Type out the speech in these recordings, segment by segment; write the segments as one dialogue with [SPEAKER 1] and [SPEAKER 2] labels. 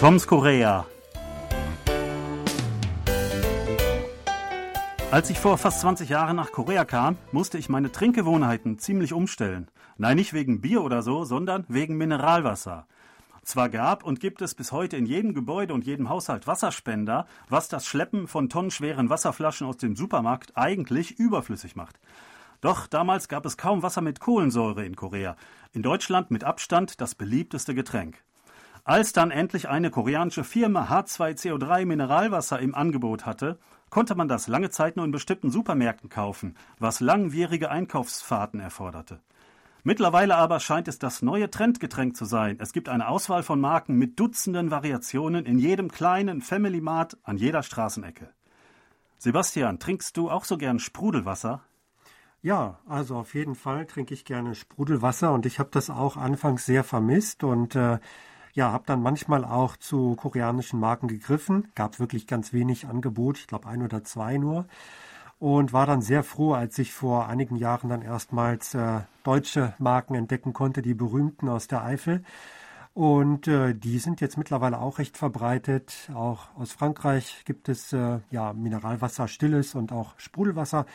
[SPEAKER 1] Toms Korea. Als ich vor fast 20 Jahren nach Korea kam, musste ich meine Trinkgewohnheiten ziemlich umstellen. Nein, nicht wegen Bier oder so, sondern wegen Mineralwasser. Zwar gab und gibt es bis heute in jedem Gebäude und jedem Haushalt Wasserspender, was das Schleppen von tonnenschweren Wasserflaschen aus dem Supermarkt eigentlich überflüssig macht. Doch damals gab es kaum Wasser mit Kohlensäure in Korea. In Deutschland mit Abstand das beliebteste Getränk. Als dann endlich eine koreanische Firma H2CO3 Mineralwasser im Angebot hatte, konnte man das lange Zeit nur in bestimmten Supermärkten kaufen, was langwierige Einkaufsfahrten erforderte. Mittlerweile aber scheint es das neue Trendgetränk zu sein. Es gibt eine Auswahl von Marken mit Dutzenden Variationen in jedem kleinen Family Mart an jeder Straßenecke. Sebastian, trinkst du auch so gern Sprudelwasser?
[SPEAKER 2] Ja, also auf jeden Fall trinke ich gerne Sprudelwasser und ich habe das auch anfangs sehr vermisst und äh, ja, habe dann manchmal auch zu koreanischen Marken gegriffen. Gab wirklich ganz wenig Angebot, ich glaube ein oder zwei nur. Und war dann sehr froh, als ich vor einigen Jahren dann erstmals äh, deutsche Marken entdecken konnte, die berühmten aus der Eifel. Und äh, die sind jetzt mittlerweile auch recht verbreitet. Auch aus Frankreich gibt es äh, ja Mineralwasser, stilles und auch Sprudelwasser.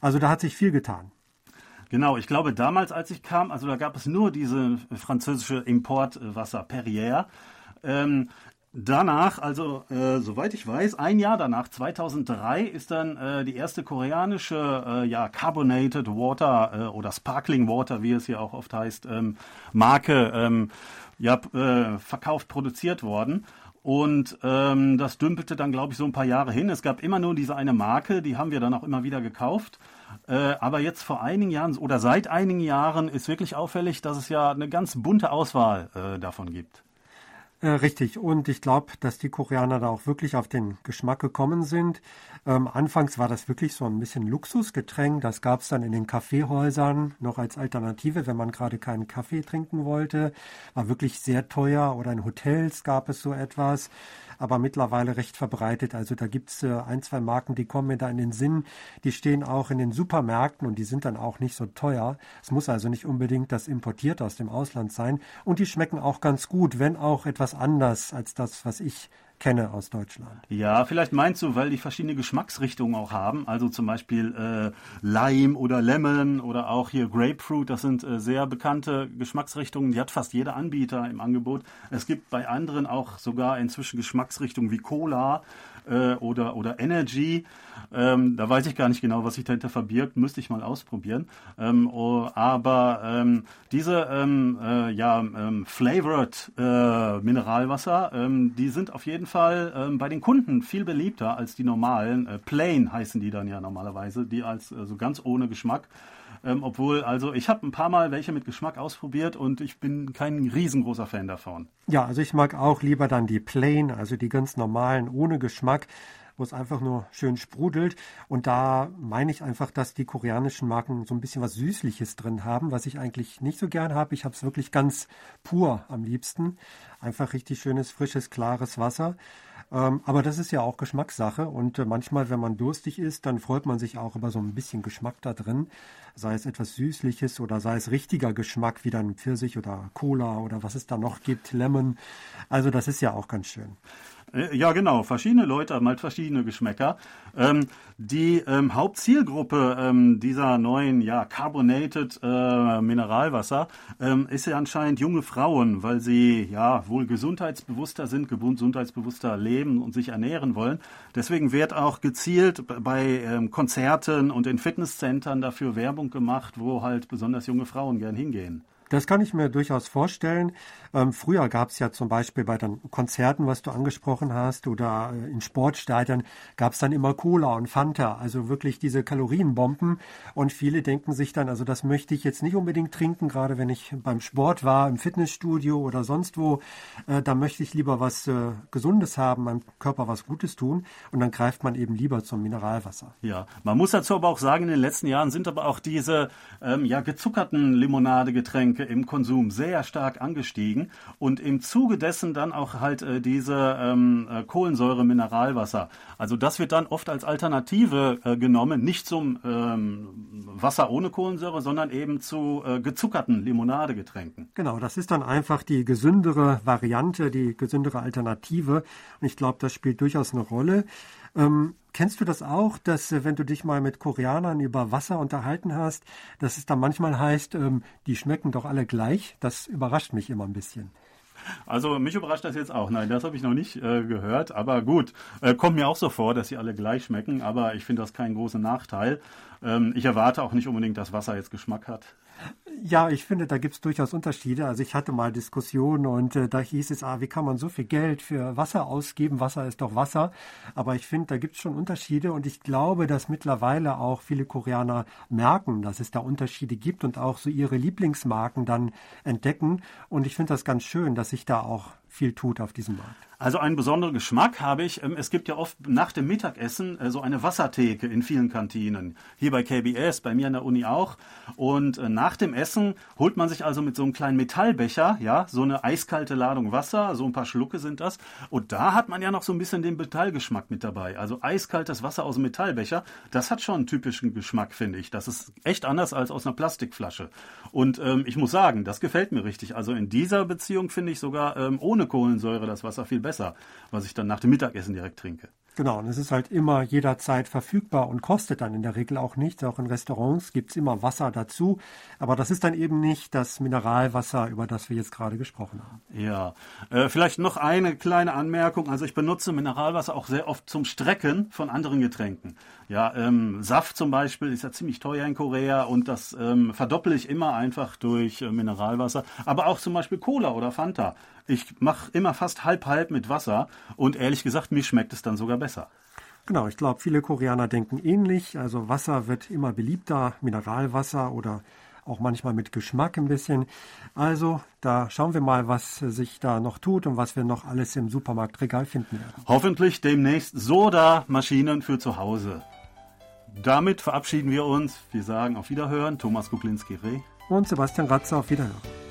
[SPEAKER 2] Also da hat sich viel getan.
[SPEAKER 1] Genau, ich glaube damals, als ich kam, also da gab es nur diese französische Importwasser Perrier. Ähm, danach, also äh, soweit ich weiß, ein Jahr danach, 2003, ist dann äh, die erste koreanische äh, ja, Carbonated Water äh, oder Sparkling Water, wie es hier auch oft heißt, ähm, Marke ähm, ja, äh, verkauft, produziert worden. Und ähm, das dümpelte dann, glaube ich, so ein paar Jahre hin. Es gab immer nur diese eine Marke, die haben wir dann auch immer wieder gekauft. Äh, aber jetzt vor einigen Jahren oder seit einigen Jahren ist wirklich auffällig, dass es ja eine ganz bunte Auswahl äh, davon gibt.
[SPEAKER 2] Äh, richtig. Und ich glaube, dass die Koreaner da auch wirklich auf den Geschmack gekommen sind. Ähm, anfangs war das wirklich so ein bisschen Luxusgetränk. Das gab es dann in den Kaffeehäusern noch als Alternative, wenn man gerade keinen Kaffee trinken wollte. War wirklich sehr teuer. Oder in Hotels gab es so etwas aber mittlerweile recht verbreitet. Also da gibt's äh, ein, zwei Marken, die kommen mir da in den Sinn. Die stehen auch in den Supermärkten und die sind dann auch nicht so teuer. Es muss also nicht unbedingt das importiert aus dem Ausland sein. Und die schmecken auch ganz gut, wenn auch etwas anders als das, was ich kenne aus Deutschland.
[SPEAKER 1] Ja, vielleicht meinst du, weil die verschiedene Geschmacksrichtungen auch haben, also zum Beispiel äh, Lime oder Lemon oder auch hier Grapefruit, das sind äh, sehr bekannte Geschmacksrichtungen, die hat fast jeder Anbieter im Angebot. Es gibt bei anderen auch sogar inzwischen Geschmacksrichtungen wie Cola äh, oder, oder Energy. Ähm, da weiß ich gar nicht genau, was sich dahinter verbirgt, müsste ich mal ausprobieren. Ähm, oh, aber ähm, diese ähm, äh, ja, ähm, flavored äh, Mineralwasser, ähm, die sind auf jeden Fall ähm, bei den Kunden viel beliebter als die normalen. Äh, plain heißen die dann ja normalerweise, die als äh, so ganz ohne Geschmack. Ähm, obwohl, also ich habe ein paar Mal welche mit Geschmack ausprobiert und ich bin kein riesengroßer Fan davon.
[SPEAKER 2] Ja, also ich mag auch lieber dann die Plain, also die ganz normalen ohne Geschmack wo es einfach nur schön sprudelt. Und da meine ich einfach, dass die koreanischen Marken so ein bisschen was Süßliches drin haben, was ich eigentlich nicht so gern habe. Ich habe es wirklich ganz pur am liebsten. Einfach richtig schönes, frisches, klares Wasser. Ähm, aber das ist ja auch Geschmackssache und äh, manchmal, wenn man durstig ist, dann freut man sich auch über so ein bisschen Geschmack da drin, sei es etwas Süßliches oder sei es richtiger Geschmack wie dann Pfirsich oder Cola oder was es da noch gibt, Lemon. Also das ist ja auch ganz schön.
[SPEAKER 1] Äh, ja, genau. Verschiedene Leute haben halt verschiedene Geschmäcker. Ähm, die ähm, Hauptzielgruppe ähm, dieser neuen, ja, carbonated äh, Mineralwasser ähm, ist ja anscheinend junge Frauen, weil sie ja wohl gesundheitsbewusster sind, gesundheitsbewusster leben und sich ernähren wollen. Deswegen wird auch gezielt bei ähm, Konzerten und in Fitnesszentren dafür Werbung gemacht, wo halt besonders junge Frauen gern hingehen.
[SPEAKER 2] Das kann ich mir durchaus vorstellen. Ähm, früher gab es ja zum Beispiel bei den Konzerten, was du angesprochen hast, oder äh, in Sportstadien gab es dann immer Cola und Fanta, also wirklich diese Kalorienbomben. Und viele denken sich dann, also das möchte ich jetzt nicht unbedingt trinken, gerade wenn ich beim Sport war, im Fitnessstudio oder sonst wo. Äh, da möchte ich lieber was äh, Gesundes haben, meinem Körper was Gutes tun. Und dann greift man eben lieber zum Mineralwasser.
[SPEAKER 1] Ja, man muss dazu aber auch sagen, in den letzten Jahren sind aber auch diese ähm, ja, gezuckerten Limonadegetränke Mineralgetränke im Konsum sehr stark angestiegen und im Zuge dessen dann auch halt äh, diese ähm, äh, Kohlensäure-Mineralwasser. Also das wird dann oft als Alternative äh, genommen, nicht zum ähm, Wasser ohne Kohlensäure, sondern eben zu äh, gezuckerten Limonadegetränken.
[SPEAKER 2] Genau, das ist dann einfach die gesündere Variante, die gesündere Alternative. Und ich glaube, das spielt durchaus eine Rolle. Ähm, kennst du das auch, dass äh, wenn du dich mal mit Koreanern über Wasser unterhalten hast, dass es dann manchmal heißt, ähm, die schmecken doch alle gleich? Das überrascht mich immer ein bisschen.
[SPEAKER 1] Also mich überrascht das jetzt auch. Nein, das habe ich noch nicht äh, gehört. Aber gut, äh, kommt mir auch so vor, dass sie alle gleich schmecken. Aber ich finde das keinen großen Nachteil. Ähm, ich erwarte auch nicht unbedingt, dass Wasser jetzt Geschmack hat.
[SPEAKER 2] Ja, ich finde, da gibt es durchaus Unterschiede. Also ich hatte mal Diskussionen und äh, da hieß es, ah, wie kann man so viel Geld für Wasser ausgeben? Wasser ist doch Wasser. Aber ich finde, da gibt es schon Unterschiede und ich glaube, dass mittlerweile auch viele Koreaner merken, dass es da Unterschiede gibt und auch so ihre Lieblingsmarken dann entdecken. Und ich finde das ganz schön, dass sich da auch viel tut auf diesem Markt.
[SPEAKER 1] Also einen besonderen Geschmack habe ich. Ähm, es gibt ja oft nach dem Mittagessen äh, so eine Wassertheke in vielen Kantinen. Hier bei KBS, bei mir an der Uni auch. Und äh, nach dem Essen holt man sich also mit so einem kleinen Metallbecher, ja, so eine eiskalte Ladung Wasser, so ein paar Schlucke sind das. Und da hat man ja noch so ein bisschen den Metallgeschmack mit dabei. Also eiskaltes Wasser aus dem Metallbecher, das hat schon einen typischen Geschmack, finde ich. Das ist echt anders als aus einer Plastikflasche. Und ähm, ich muss sagen, das gefällt mir richtig. Also in dieser Beziehung finde ich sogar ähm, ohne Kohlensäure das Wasser viel besser besser, was ich dann nach dem Mittagessen direkt trinke.
[SPEAKER 2] Genau, und es ist halt immer jederzeit verfügbar und kostet dann in der Regel auch nichts. Auch in Restaurants gibt es immer Wasser dazu. Aber das ist dann eben nicht das Mineralwasser, über das wir jetzt gerade gesprochen haben.
[SPEAKER 1] Ja, äh, vielleicht noch eine kleine Anmerkung. Also ich benutze Mineralwasser auch sehr oft zum Strecken von anderen Getränken. Ja, ähm, Saft zum Beispiel ist ja ziemlich teuer in Korea und das ähm, verdopple ich immer einfach durch äh, Mineralwasser. Aber auch zum Beispiel Cola oder Fanta. Ich mache immer fast halb-halb mit Wasser und ehrlich gesagt, mir schmeckt es dann sogar besser.
[SPEAKER 2] Genau, ich glaube, viele Koreaner denken ähnlich. Also Wasser wird immer beliebter, Mineralwasser oder auch manchmal mit Geschmack ein bisschen. Also da schauen wir mal, was sich da noch tut und was wir noch alles im Supermarktregal finden werden.
[SPEAKER 1] Hoffentlich demnächst Soda-Maschinen für zu Hause. Damit verabschieden wir uns. Wir sagen auf Wiederhören. Thomas Kuklinski-Reh.
[SPEAKER 2] Und Sebastian Ratzer auf Wiederhören.